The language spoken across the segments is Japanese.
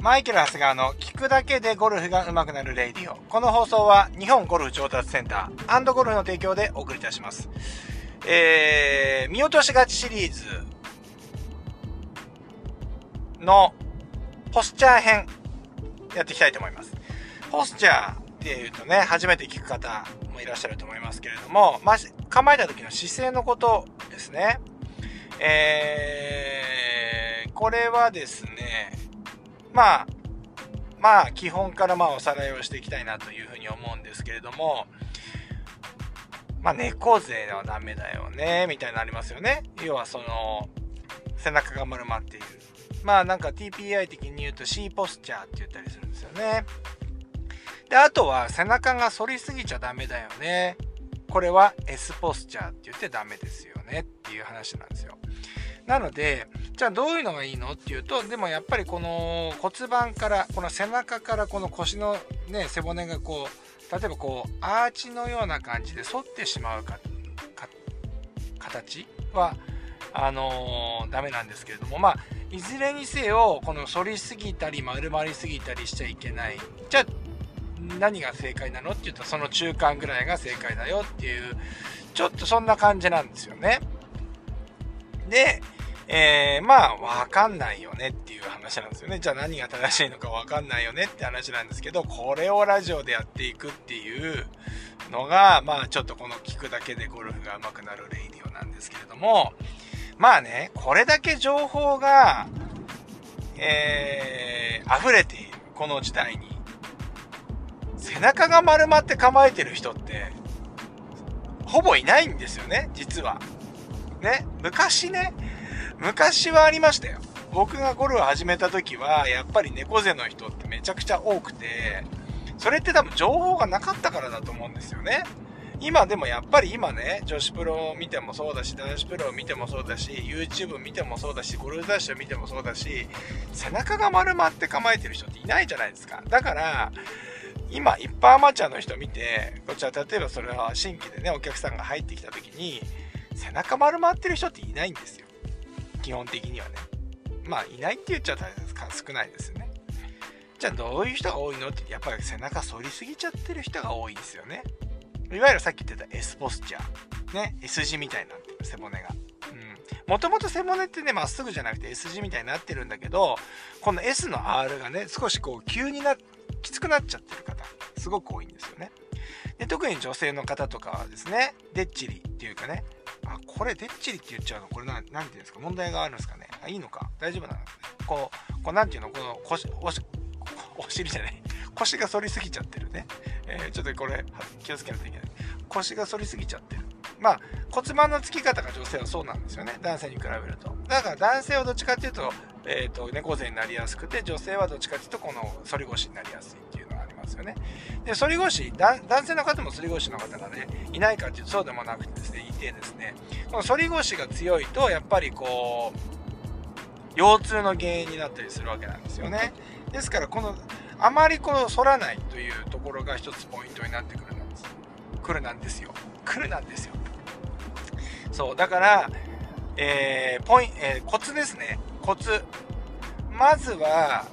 マイケル・ハスガーの聞くだけでゴルフが上手くなるレイディオ。この放送は日本ゴルフ上達センターゴルフの提供でお送りいたします。えー、見落としがちシリーズのポスチャー編やっていきたいと思います。ポスチャーっていうとね、初めて聞く方もいらっしゃると思いますけれども、まあ、構えた時の姿勢のことですね。えー、これはですね、まあ、まあ、基本からまあおさらいをしていきたいなというふうに思うんですけれども、まあ、猫背はダメだよね、みたいなのありますよね。要はその、背中が丸まっている。まあなんか TPI 的に言うと C ポスチャーって言ったりするんですよね。で、あとは背中が反りすぎちゃダメだよね。これは S ポスチャーって言ってダメですよねっていう話なんですよ。なので、じゃあどういうのがいいのっていうと、でもやっぱりこの骨盤から、この背中からこの腰のね、背骨がこう、例えばこう、アーチのような感じで反ってしまうか、形は、あのー、ダメなんですけれども、まあ、いずれにせよ、この反りすぎたり丸まりすぎたりしちゃいけない。じゃあ、何が正解なのって言うと、その中間ぐらいが正解だよっていう、ちょっとそんな感じなんですよね。で、えー、まあ、わかんないよねっていう話なんですよね。じゃあ何が正しいのかわかんないよねって話なんですけど、これをラジオでやっていくっていうのが、まあ、ちょっとこの聞くだけでゴルフが上手くなるレイディオなんですけれども、まあね、これだけ情報が、えー、溢れている、この時代に。背中が丸まって構えてる人って、ほぼいないんですよね、実は。ね、昔ね、昔はありましたよ。僕がゴルフ始めた時は、やっぱり猫背の人ってめちゃくちゃ多くて、それって多分情報がなかったからだと思うんですよね。今でもやっぱり今ね、女子プロを見てもそうだし、男子プロを見てもそうだし、YouTube 見てもそうだし、ゴルフ雑誌を見てもそうだし、背中が丸まって構えてる人っていないじゃないですか。だから、今、一般アマチュアの人見て、こちら、例えばそれは新規でね、お客さんが入ってきた時に、背中丸まってる人っていないんですよ。基本的にはね。まあ、いないって言っちゃ大切か少ないですよね。じゃあ、どういう人が多いのって、やっぱり背中反りすぎちゃってる人が多いんですよね。いわゆるさっき言ってた S ポスチャー。ね、S 字みたいになってる、背骨が。もともと背骨ってね、まっすぐじゃなくて S 字みたいになってるんだけど、この S の R がね、少しこう急にな、きつくなっちゃってる方、すごく多いんですよね。で特に女性の方とかはですね、デッチリっていうかね、これ、でっちりって言っちゃうの？これな、なんていうんですか？問題があるんですかね？あ、いいのか？大丈夫なのかね？こう、こう、なんていうの？この腰、おし、お尻じゃない。腰が反りすぎちゃってるね。えー、ちょっとこれ、気をつけないといけない。腰が反りすぎちゃってる。まあ、骨盤のつき方が女性はそうなんですよね。男性に比べると。だから男性はどっちかっていうと、えっ、ー、と、猫背になりやすくて、女性はどっちかっていうと、この反り腰になりやすいっていうのがありますよね。で、反り腰、男性の方も反り腰の方がね、いないかっていうとそうでもなくてですね、いてですね、この反り腰が強いと、やっぱりこう、腰痛の原因になったりするわけなんですよね。ですから、この、あまりこの反らないというところが一つポイントになってくるんです。来るなんですよ。来るなんですよ。そう、だから、えー、ポイン、えー、コツですね。コツ。まずは、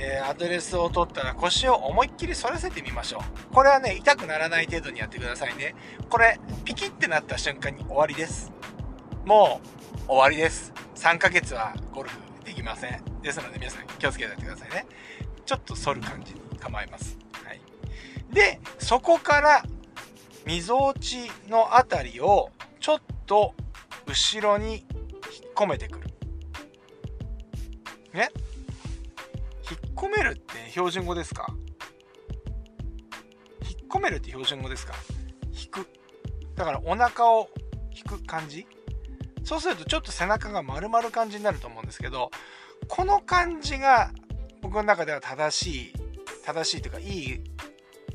えー、アドレスを取ったら腰を思いっきり反らせてみましょう。これはね、痛くならない程度にやってくださいね。これ、ピキってなった瞬間に終わりです。もう、終わりです。3ヶ月はゴルフできません。ですので皆さん気をつけておいてくださいね。ちょっと反る感じに構えます。はい。で、そこから、みぞおちのあたりを、ちょっと後ろに引っ込めてくる。ね？引っ込めるって標準語ですか？引っ込めるって標準語ですか？引く。だからお腹を引く感じ？そうするとちょっと背中が丸まる感じになると思うんですけど、この感じが僕の中では正しい、正しいというかいい、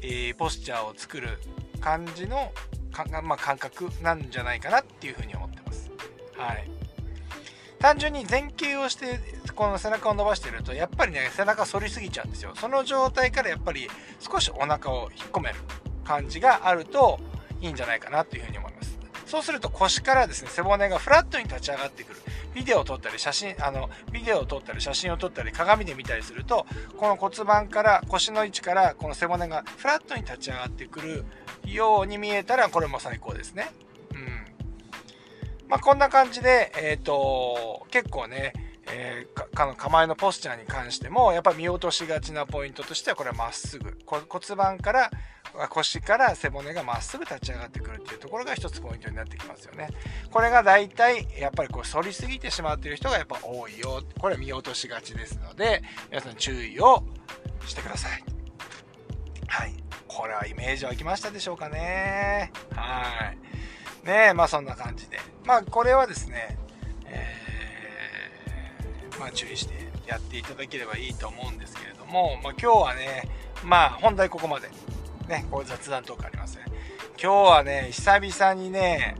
えー、ポスチャーを作る感じのか、まあ、感覚なんじゃないかなっていうふうに思ってます。はい。単純に前傾をしてこの背中を伸ばしてるとやっぱりね背中反りすぎちゃうんですよ。その状態からやっぱり少しお腹を引っ込める感じがあるといいんじゃないかなというふうに思います。そうすると腰からですね背骨がフラットに立ち上がってくる。ビデオを撮ったり写真あのビデオを撮ったり写真を撮ったり鏡で見たりするとこの骨盤から腰の位置からこの背骨がフラットに立ち上がってくるように見えたらこれも最高ですね。まあ、こんな感じで、えっ、ー、と結構ねえー、かの構えのポスチャーに関してもやっぱり見落としがちなポイントとしてはこれはまっすぐ骨盤から腰から背骨がまっすぐ立ち上がってくるっていうところが一つポイントになってきますよね。これが大体やっぱりこう反りすぎてしまっている人がやっぱ多いよ。これは見落としがちですので皆さん注意をしてください。はい。これはイメージ湧きましたでしょうかね。はい。ねえ、まあそんな感じで。まあこれはですね、えー、まあ注意してやっていただければいいと思うんですけれども、まあ今日はね、まあ本題ここまで。ね、こういう雑談トークありますね。今日はね、久々にね、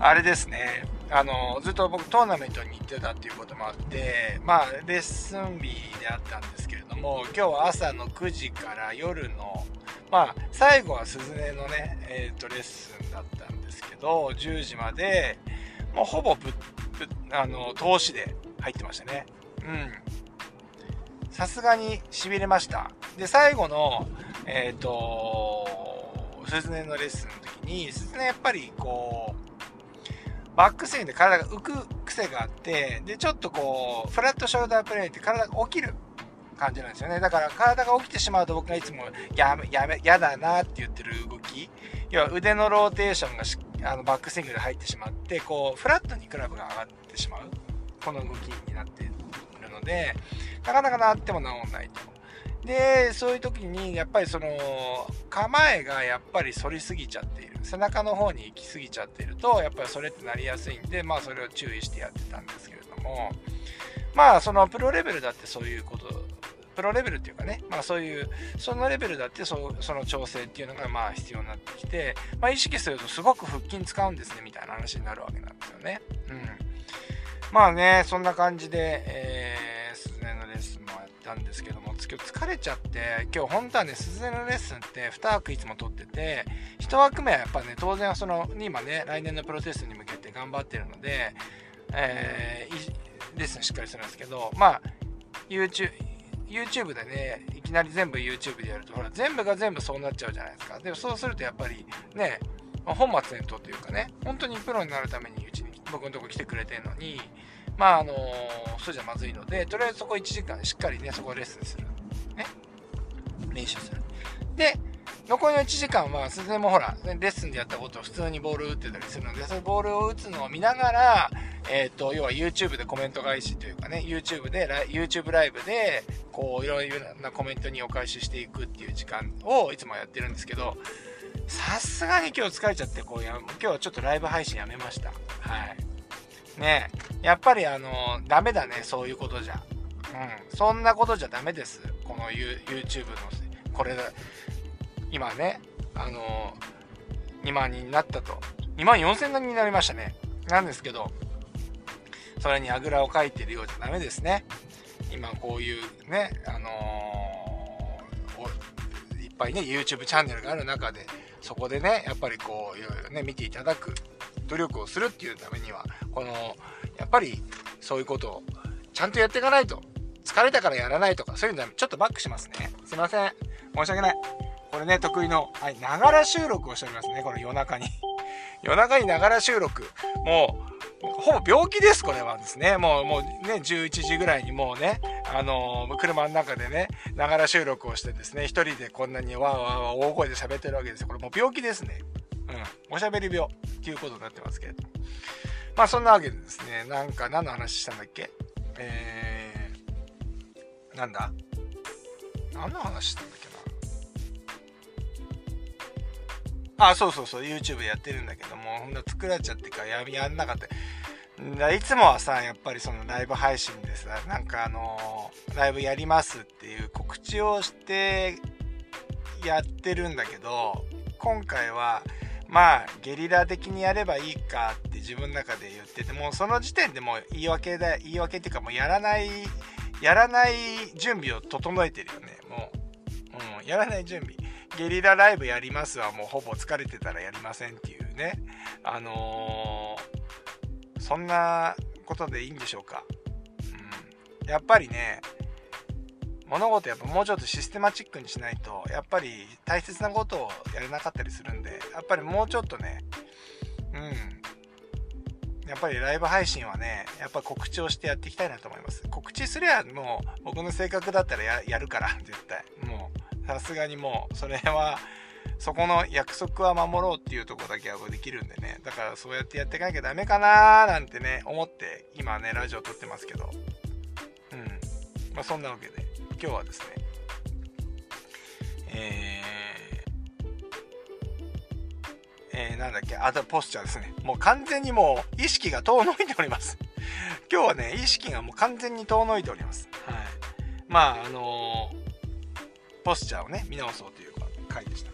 あれですね、あの、ずっと僕トーナメントに行ってたっていうこともあって、まあ、レッスン日であったんですけれども、今日は朝の9時から夜の、まあ、最後は鈴音のね、えっ、ー、と、レッスンだったんですけど、10時まで、もうほぼぶ、ぶあの、投資で入ってましたね。うん。さすがに痺れました。で、最後の、えっ、ー、と、鈴音のレッスンの時に、鈴音やっぱりこう、バックスイングで体が浮く癖があって、で、ちょっとこう、フラットショルダープレイって体が起きる感じなんですよね。だから体が起きてしまうと僕がいつもやめ、やめ、やだなって言ってる動き、要は腕のローテーションがしあのバックスイングで入ってしまって、こう、フラットにクラブが上がってしまう、この動きになっているので、なかなかなっても治んないと。でそういう時にやっぱりその構えがやっぱり反りすぎちゃっている背中の方に行き過ぎちゃっているとやっぱりそれってなりやすいんでまあそれを注意してやってたんですけれどもまあそのプロレベルだってそういうことプロレベルっていうかね、まあそういう、そのレベルだってそその調整っていうのがまあ必要になってきて、まあ意識するとすごく腹筋使うんですねみたいな話になるわけなんですよね。うん。まあね、そんな感じで、えー、鈴音のレッスンもやったんですけども、今日疲れちゃって、今日本当はね、鈴音のレッスンって2枠いつも取ってて、1枠目はやっぱね、当然その、今ね、来年のプロテストに向けて頑張ってるので、えー、レッスンしっかりするんですけど、まあ、YouTube、YouTube でね、いきなり全部 YouTube でやると、ほら、全部が全部そうなっちゃうじゃないですか。でもそうするとやっぱりね、本末転倒というかね、本当にプロになるためにうちに僕のとこ来てくれてるのに、まああのそうじゃまずいので、とりあえずそこ1時間しっかりね、そこレッスンする。ね。練習する。で、残りの1時間は、すでもほら、レッスンでやったことを普通にボール打ってたりするので、そのボールを打つのを見ながら、えっ、ー、と、要は YouTube でコメント返しというかね、YouTube で、YouTube ライブで、こう、いろいろなコメントにお返ししていくっていう時間をいつもやってるんですけど、さすがに今日疲れちゃって、こうや、今日はちょっとライブ配信やめました。はい。ねやっぱりあの、ダメだね、そういうことじゃ。うん。そんなことじゃダメです。この YouTube の、これだ、今ね、あの、2万人になったと。2万4000人になりましたね。なんですけど、それにあぐらをかいてるようじゃダメですね。今こういうね、あのー、いっぱいね、YouTube チャンネルがある中で、そこでね、やっぱりこう、いろいろね、見ていただく努力をするっていうためには、この、やっぱりそういうことをちゃんとやっていかないと。疲れたからやらないとか、そういうのはちょっとバックしますね。すいません。申し訳ない。これね、得意の、はい、ながら収録をしておりますね。この夜中に。夜中にながら収録。もう、ほぼ病気です、これはですね。もう、もうね、11時ぐらいにもうね、あのー、車の中でね、ながら収録をしてですね、一人でこんなにわーわーわー大声で喋ってるわけですよ。これもう病気ですね。うん。おしゃべり病っていうことになってますけれども。まあそんなわけでですね、なんか何の話したんだっけ？えー、なんだ？何の話したんだっけあ、そうそうそう、YouTube やってるんだけども、ほんと作られちゃってからややんなかった。いつもはさ、やっぱりそのライブ配信でさ、なんかあのー、ライブやりますっていう告知をしてやってるんだけど、今回は、まあゲリラ的にやればいいかって自分の中で言っててもうその時点でもう言い訳だ言い訳っていうかもうやらないやらない準備を整えてるよねもう、うん、やらない準備ゲリラライブやりますはもうほぼ疲れてたらやりませんっていうねあのー、そんなことでいいんでしょうか。うん。やっぱりね、物事やっぱもうちょっとシステマチックにしないと、やっぱり大切なことをやれなかったりするんで、やっぱりもうちょっとね、うん。やっぱりライブ配信はね、やっぱ告知をしてやっていきたいなと思います。告知すりゃもう僕の性格だったらやるから、絶対。もう、さすがにもう、それは、そこの約束は守ろうっていうとこだけはできるんでね。だからそうやってやっていかなきゃダメかなーなんてね、思って今ね、ラジオ撮ってますけど。うん。まあそんなわけで、今日はですね、えー、えー、なんだっけ、あとポスチャーですね。もう完全にもう意識が遠のいております。今日はね、意識がもう完全に遠のいております。はい。まあ、あのー、ポスチャーをね、見直そうという回でした。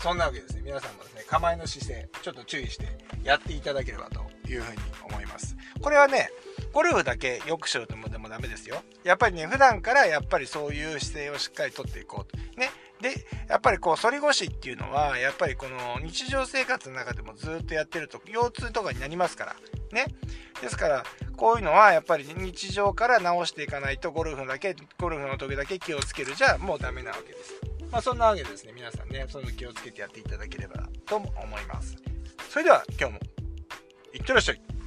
そんなわけですね、皆さんもですね、構えの姿勢、ちょっと注意してやっていただければというふうに思います。これはね、ゴルフだけよくしようともでもダメですよ。やっぱりね、普段からやっぱりそういう姿勢をしっかりとっていこうと。ね。で、やっぱりこう、反り腰っていうのは、やっぱりこの日常生活の中でもずっとやってると、腰痛とかになりますから。ね。ですから、こういうのはやっぱり日常から直していかないと、ゴルフだけ、ゴルフの時だけ気をつけるじゃもうダメなわけです。まあ、そんなわけですね、皆さんね、その気をつけてやっていただければと思います。それでは今日もいってらっしゃい。